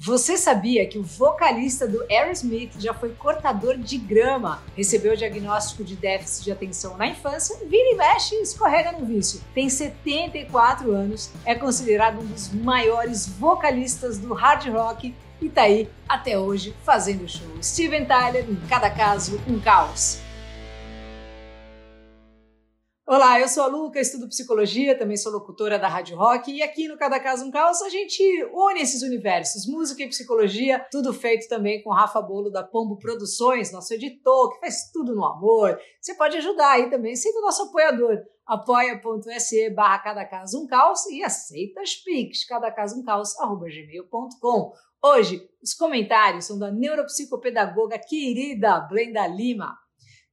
Você sabia que o vocalista do Aerosmith já foi cortador de grama, recebeu o diagnóstico de déficit de atenção na infância, vira e mexe e escorrega no vício. Tem 74 anos, é considerado um dos maiores vocalistas do hard rock e tá aí até hoje fazendo show. Steven Tyler, em cada caso, um caos. Olá, eu sou a Luca, estudo psicologia, também sou locutora da Rádio Rock e aqui no Cada Caso um Caos a gente une esses universos, música e psicologia, tudo feito também com Rafa Bolo da Pombo Produções, nosso editor, que faz tudo no amor. Você pode ajudar aí também, sendo nosso apoiador, apoia.se barra Cada Caso um Caos e aceita as pics, cadacasumcaos.gmail.com. Hoje, os comentários são da neuropsicopedagoga querida Blenda Lima.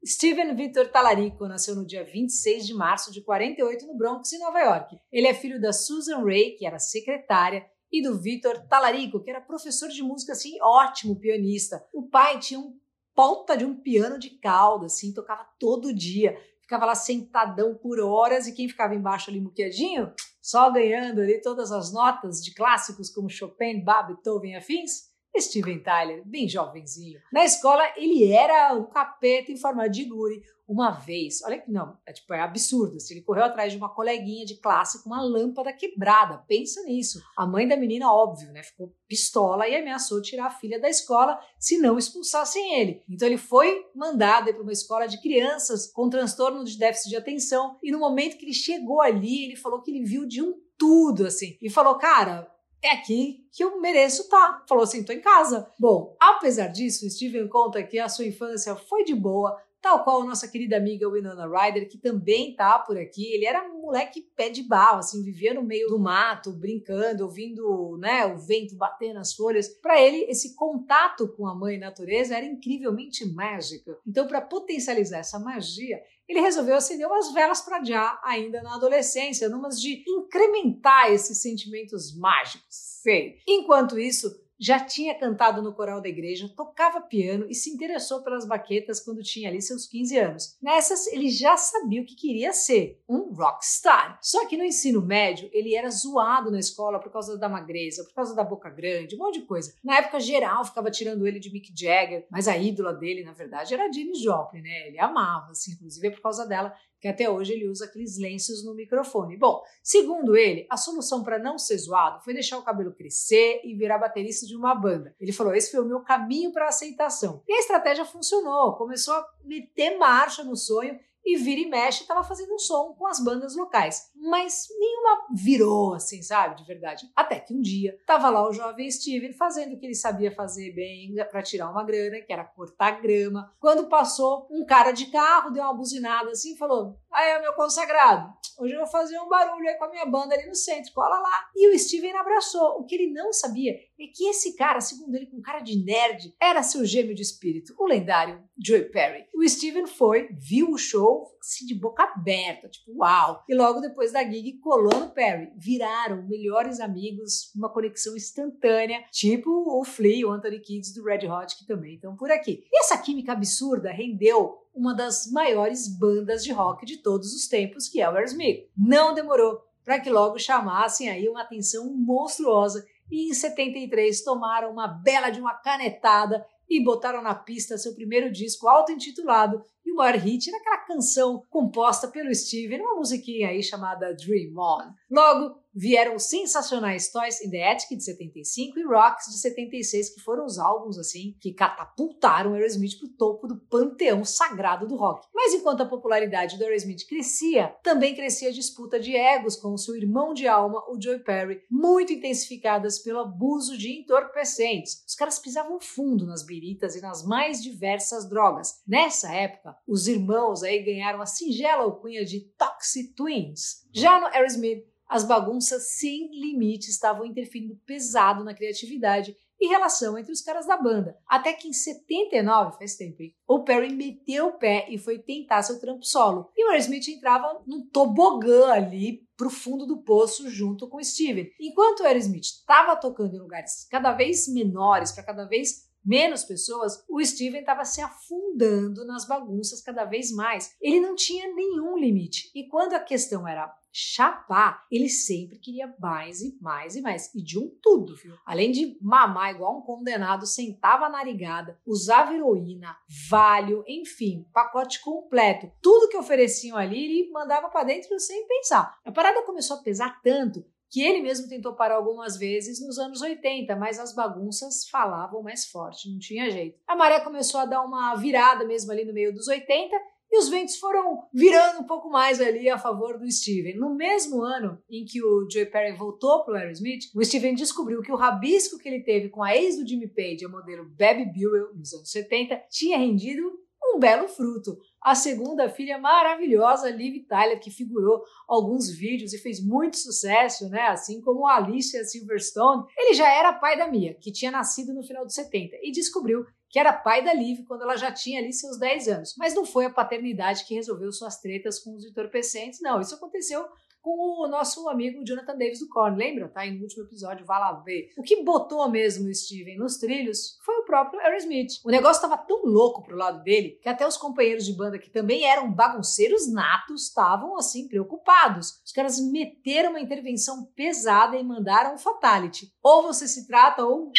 Steven Victor Talarico nasceu no dia 26 de março de 48 no Bronx, em Nova York. Ele é filho da Susan Ray, que era secretária, e do Victor Talarico, que era professor de música, assim, ótimo pianista. O pai tinha um ponta de um piano de cauda, assim, tocava todo dia. Ficava lá sentadão por horas e quem ficava embaixo ali muqueadinho, só ganhando ali todas as notas de clássicos como Chopin, Bach, Beethoven e afins, Steven Tyler, bem jovenzinho. Na escola, ele era um capeta em forma de guri. Uma vez, olha que não, é tipo, é absurdo. Assim, ele correu atrás de uma coleguinha de classe com uma lâmpada quebrada. Pensa nisso. A mãe da menina, óbvio, né, ficou pistola e ameaçou tirar a filha da escola se não expulsassem ele. Então ele foi mandado para uma escola de crianças com transtorno de déficit de atenção. E no momento que ele chegou ali, ele falou que ele viu de um tudo, assim. E falou, cara, é aqui que eu mereço estar. Tá. Falou assim, tô em casa. Bom, apesar disso, Steven conta que a sua infância foi de boa, tal qual a nossa querida amiga Winona Ryder, que também tá por aqui. Ele era um moleque pé de barro, assim, vivia no meio do mato, brincando, ouvindo, né, o vento bater nas folhas. Para ele, esse contato com a mãe natureza era incrivelmente mágico. Então, para potencializar essa magia, ele resolveu acender umas velas para já ainda na adolescência, numas de incrementar esses sentimentos mágicos. Sei. Enquanto isso, já tinha cantado no coral da igreja, tocava piano e se interessou pelas baquetas quando tinha ali seus 15 anos. Nessas, ele já sabia o que queria ser, um rockstar. Só que no ensino médio, ele era zoado na escola por causa da magreza, por causa da boca grande, um monte de coisa. Na época, geral ficava tirando ele de Mick Jagger, mas a ídola dele, na verdade, era a Janis Joplin, né? Ele amava, assim, inclusive é por causa dela que até hoje ele usa aqueles lenços no microfone. Bom, segundo ele, a solução para não ser zoado foi deixar o cabelo crescer e virar baterista de uma banda. Ele falou: esse foi o meu caminho para aceitação. E a estratégia funcionou, começou a meter marcha no sonho e vira e mexe estava fazendo um som com as bandas locais. Mas nenhuma virou assim, sabe? De verdade. Até que um dia tava lá o jovem Steven fazendo o que ele sabia fazer bem para tirar uma grana, que era cortar grama. Quando passou um cara de carro, deu uma buzinada assim e falou: Aí meu consagrado, hoje eu vou fazer um barulho aí com a minha banda ali no centro, cola lá. E o Steven abraçou. O que ele não sabia é que esse cara, segundo ele, com cara de nerd, era seu gêmeo de espírito, o lendário Joey Perry. O Steven foi, viu o show, assim, de boca aberta, tipo, uau! E logo depois da gig, colou no Perry. Viraram melhores amigos, uma conexão instantânea, tipo o Flea, o Anthony Kids do Red Hot, que também estão por aqui. E essa química absurda rendeu uma das maiores bandas de rock de todos os tempos, que é o Aerosmith. Não demorou para que logo chamassem aí uma atenção monstruosa e em 73 tomaram uma bela de uma canetada e botaram na pista seu primeiro disco auto-intitulado e o maior hit era aquela canção composta pelo Steven, uma musiquinha aí chamada Dream On. Logo, vieram os sensacionais Toys in the Attic de 75 e Rocks de 76, que foram os álbuns assim que catapultaram Aerosmith para o topo do panteão sagrado do rock. Mas enquanto a popularidade do Aerosmith crescia, também crescia a disputa de egos com o seu irmão de alma, o Joey Perry, muito intensificadas pelo abuso de entorpecentes. Os caras pisavam fundo nas biritas e nas mais diversas drogas. Nessa época, os irmãos aí ganharam a singela alcunha de Toxic Twins. Já no Aerosmith, as bagunças sem limite estavam interferindo pesado na criatividade e relação entre os caras da banda. Até que em 79, faz tempo, hein? o Perry meteu o pé e foi tentar seu trampo solo. E o Aerosmith entrava num tobogã ali pro fundo do poço junto com o Steven. Enquanto o Aerosmith estava tocando em lugares cada vez menores para cada vez menos pessoas, o Steven estava se afundando nas bagunças cada vez mais. Ele não tinha nenhum limite. E quando a questão era chapar, ele sempre queria mais e mais e mais. E de um tudo, viu? Além de mamar igual um condenado, sentava narigada, usava heroína, valho, enfim, pacote completo. Tudo que ofereciam ali, ele mandava para dentro sem pensar. A parada começou a pesar tanto que ele mesmo tentou parar algumas vezes nos anos 80, mas as bagunças falavam mais forte, não tinha jeito. A maré começou a dar uma virada mesmo ali no meio dos 80 e os ventos foram virando um pouco mais ali a favor do Steven. No mesmo ano em que o Joey Perry voltou para o Aerosmith, o Steven descobriu que o rabisco que ele teve com a ex do Jimmy Page, a modelo Baby Buell, nos anos 70, tinha rendido um belo fruto. A segunda filha maravilhosa, Liv Tyler, que figurou alguns vídeos e fez muito sucesso, né? Assim como a Alicia Silverstone. Ele já era pai da Mia, que tinha nascido no final dos 70, e descobriu que era pai da Liv quando ela já tinha ali seus 10 anos. Mas não foi a paternidade que resolveu suas tretas com os entorpecentes, não. Isso aconteceu com o nosso amigo Jonathan Davis do Korn, lembra? Tá aí no último episódio, vá lá ver. O que botou mesmo o Steven nos trilhos foi o próprio Aerosmith. O negócio estava tão louco pro lado dele que até os companheiros de banda que também eram bagunceiros natos estavam assim preocupados. Os caras meteram uma intervenção pesada e mandaram um fatality. Ou você se trata ou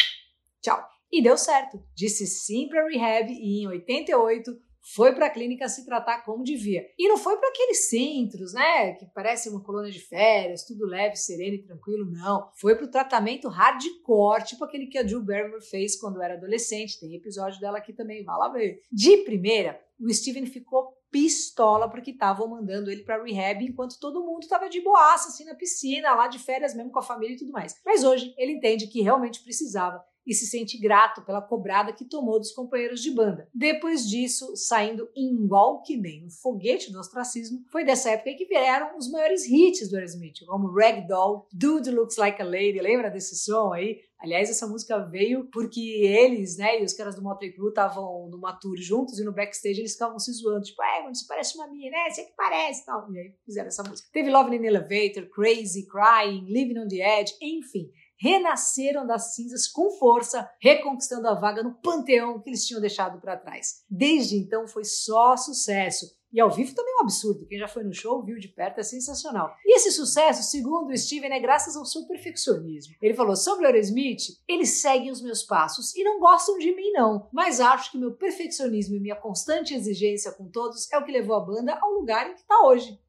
tchau. E deu certo. Disse sim para rehab e em 88 foi para a clínica se tratar como devia. E não foi para aqueles centros, né, que parece uma colônia de férias, tudo leve, sereno e tranquilo, não. Foi para o tratamento hardcore, tipo aquele que a Jill Barrymore fez quando era adolescente. Tem episódio dela aqui também, vai lá ver. De primeira, o Steven ficou pistola porque estavam mandando ele para rehab enquanto todo mundo estava de boaça assim na piscina, lá de férias mesmo com a família e tudo mais. Mas hoje ele entende que realmente precisava e se sente grato pela cobrada que tomou dos companheiros de banda. Depois disso, saindo igual que nem um foguete do ostracismo, foi dessa época que vieram os maiores hits do Aerosmith, como Ragdoll, Dude Looks Like a Lady, lembra desse som aí? Aliás, essa música veio porque eles, né, e os caras do Motley Crue estavam numa tour juntos e no backstage eles ficavam se zoando, tipo, é, quando você parece uma minha, né, você que parece, tal. E aí fizeram essa música. Teve Love in the Elevator, Crazy, Crying, Living on the Edge, enfim renasceram das cinzas com força, reconquistando a vaga no panteão que eles tinham deixado para trás. Desde então foi só sucesso. E ao vivo também é um absurdo. Quem já foi no show viu de perto, é sensacional. E esse sucesso, segundo o Steven, é graças ao seu perfeccionismo. Ele falou sobre o Aerosmith: eles seguem os meus passos e não gostam de mim, não. Mas acho que meu perfeccionismo e minha constante exigência com todos é o que levou a banda ao lugar em que está hoje.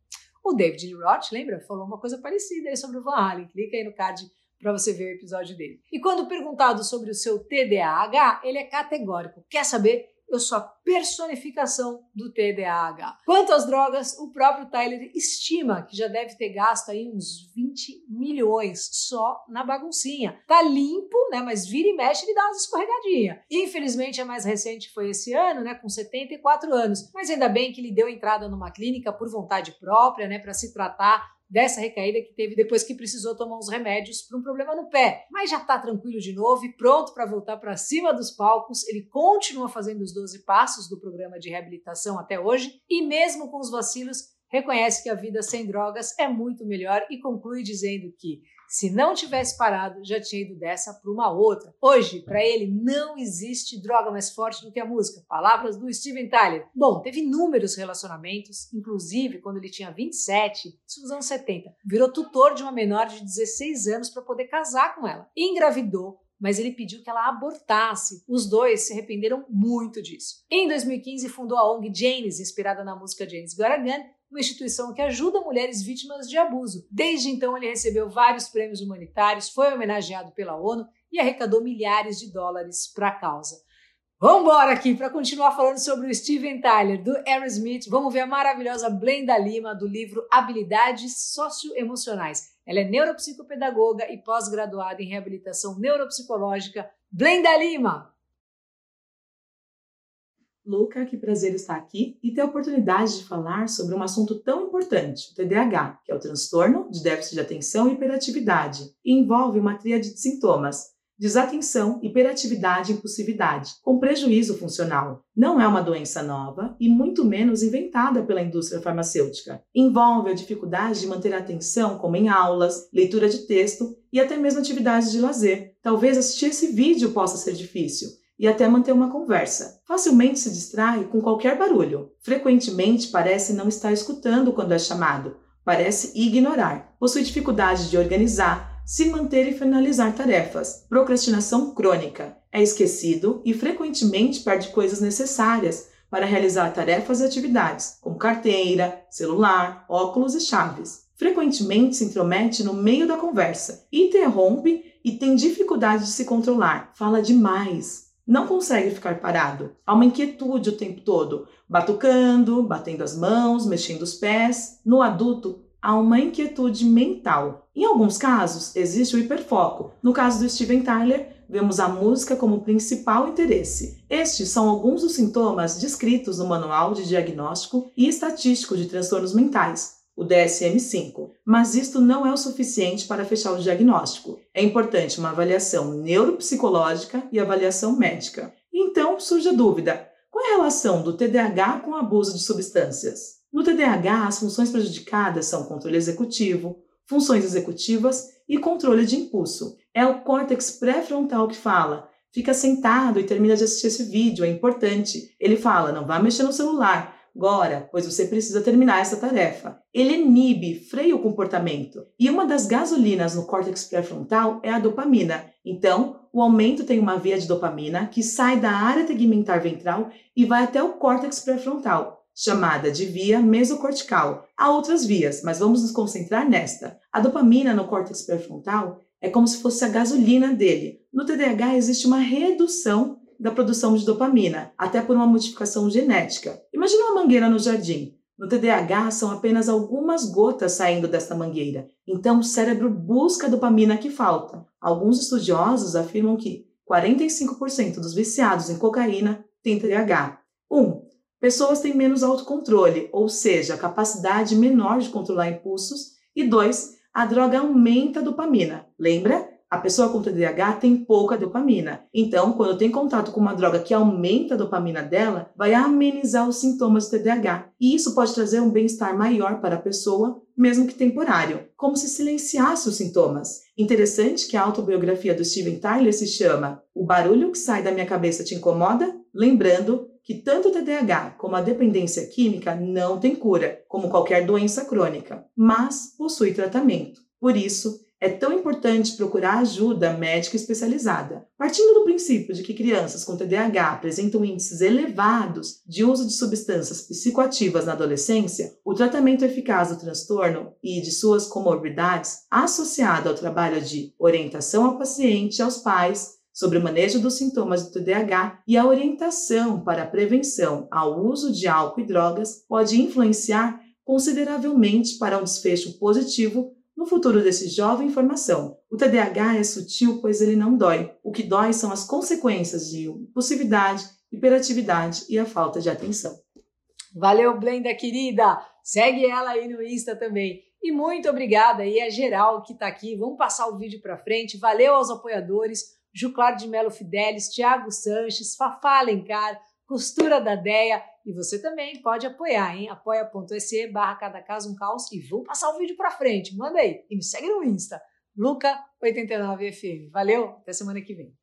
O David Roth, lembra? Falou uma coisa parecida aí sobre o Van Halen. Clica aí no card para você ver o episódio dele. E quando perguntado sobre o seu TDAH, ele é categórico. Quer saber? Eu sou a personificação do TDAH. Quanto às drogas, o próprio Tyler estima que já deve ter gasto aí uns 20 milhões só na baguncinha. Tá limpo, né? Mas vira e mexe ele dá umas escorregadinhas. Infelizmente, a mais recente foi esse ano, né? Com 74 anos. Mas ainda bem que ele deu entrada numa clínica por vontade própria, né? Para se tratar dessa recaída que teve depois que precisou tomar uns remédios para um problema no pé. Mas já está tranquilo de novo e pronto para voltar para cima dos palcos. Ele continua fazendo os 12 passos do programa de reabilitação até hoje e mesmo com os vacilos reconhece que a vida sem drogas é muito melhor e conclui dizendo que se não tivesse parado, já tinha ido dessa para uma outra. Hoje, para ele, não existe droga mais forte do que a música. Palavras do Steven Tyler. Bom, teve inúmeros relacionamentos, inclusive quando ele tinha 27, isso nos anos 70. Virou tutor de uma menor de 16 anos para poder casar com ela. Engravidou, mas ele pediu que ela abortasse. Os dois se arrependeram muito disso. Em 2015, fundou a ONG Janes, inspirada na música James Gun, uma instituição que ajuda mulheres vítimas de abuso. Desde então, ele recebeu vários prêmios humanitários, foi homenageado pela ONU e arrecadou milhares de dólares para a causa. Vamos embora aqui para continuar falando sobre o Steven Tyler, do Aerosmith. Vamos ver a maravilhosa Blenda Lima, do livro Habilidades Socioemocionais. Ela é neuropsicopedagoga e pós-graduada em reabilitação neuropsicológica. Blenda Lima! Luca, que prazer estar aqui e ter a oportunidade de falar sobre um assunto tão importante, o TDAH, que é o transtorno de déficit de atenção e hiperatividade, e envolve uma tríade de sintomas: desatenção, hiperatividade e impulsividade, com prejuízo funcional. Não é uma doença nova e muito menos inventada pela indústria farmacêutica. Envolve a dificuldade de manter a atenção, como em aulas, leitura de texto e até mesmo atividades de lazer. Talvez assistir esse vídeo possa ser difícil e até manter uma conversa. Facilmente se distrai com qualquer barulho. Frequentemente parece não estar escutando quando é chamado, parece ignorar. Possui dificuldade de organizar, se manter e finalizar tarefas. Procrastinação crônica. É esquecido e frequentemente perde coisas necessárias para realizar tarefas e atividades, como carteira, celular, óculos e chaves. Frequentemente se intromete no meio da conversa, interrompe e tem dificuldade de se controlar, fala demais, não consegue ficar parado. Há uma inquietude o tempo todo, batucando, batendo as mãos, mexendo os pés. No adulto, há uma inquietude mental. Em alguns casos, existe o hiperfoco. No caso do Steven Tyler, vemos a música como principal interesse. Estes são alguns dos sintomas descritos no Manual de Diagnóstico e Estatístico de Transtornos Mentais, o DSM-5. Mas isto não é o suficiente para fechar o diagnóstico. É importante uma avaliação neuropsicológica e avaliação médica. Então surge a dúvida: qual é a relação do TDAH com o abuso de substâncias? No TDAH, as funções prejudicadas são controle executivo, funções executivas e controle de impulso. É o córtex pré-frontal que fala. Fica sentado e termina de assistir esse vídeo, é importante. Ele fala: não vá mexer no celular, agora, pois você precisa terminar essa tarefa. Ele inibe, freia o comportamento. E uma das gasolinas no córtex pré-frontal é a dopamina. Então, o aumento tem uma via de dopamina que sai da área tegmentar ventral e vai até o córtex pré-frontal, chamada de via mesocortical. Há outras vias, mas vamos nos concentrar nesta. A dopamina no córtex pré-frontal é como se fosse a gasolina dele. No TDAH existe uma redução da produção de dopamina, até por uma modificação genética. Imagina uma mangueira no jardim. No TDAH, são apenas algumas gotas saindo desta mangueira. Então, o cérebro busca a dopamina que falta. Alguns estudiosos afirmam que 45% dos viciados em cocaína têm TDAH. 1. Um, pessoas têm menos autocontrole, ou seja, capacidade menor de controlar impulsos. E 2. A droga aumenta a dopamina. Lembra? A pessoa com TDAH tem pouca dopamina. Então, quando tem contato com uma droga que aumenta a dopamina dela, vai amenizar os sintomas do TDAH. E isso pode trazer um bem-estar maior para a pessoa, mesmo que temporário, como se silenciasse os sintomas. Interessante que a autobiografia do Steven Tyler se chama O Barulho que Sai da Minha Cabeça Te Incomoda? Lembrando que tanto o TDAH como a dependência química não tem cura, como qualquer doença crônica, mas possui tratamento. Por isso, é tão importante procurar ajuda médica especializada. Partindo do princípio de que crianças com TDAH apresentam índices elevados de uso de substâncias psicoativas na adolescência, o tratamento eficaz do transtorno e de suas comorbidades, associado ao trabalho de orientação ao paciente e aos pais sobre o manejo dos sintomas do TDAH e a orientação para a prevenção ao uso de álcool e drogas, pode influenciar consideravelmente para um desfecho positivo no futuro desse jovem em formação, o TDAH é sutil, pois ele não dói. O que dói são as consequências de impulsividade, hiperatividade e a falta de atenção. Valeu, Blenda querida! Segue ela aí no Insta também. E muito obrigada aí a geral que está aqui. Vamos passar o vídeo para frente. Valeu aos apoiadores, Juclar de Melo Fidelis, Thiago Sanches, Fafá Alencar, Costura da Deia e você também pode apoiar, hein? apoia.se barra cada caso um caos e vou passar o vídeo para frente. Manda aí e me segue no Insta, Luca89FM. Valeu, até semana que vem.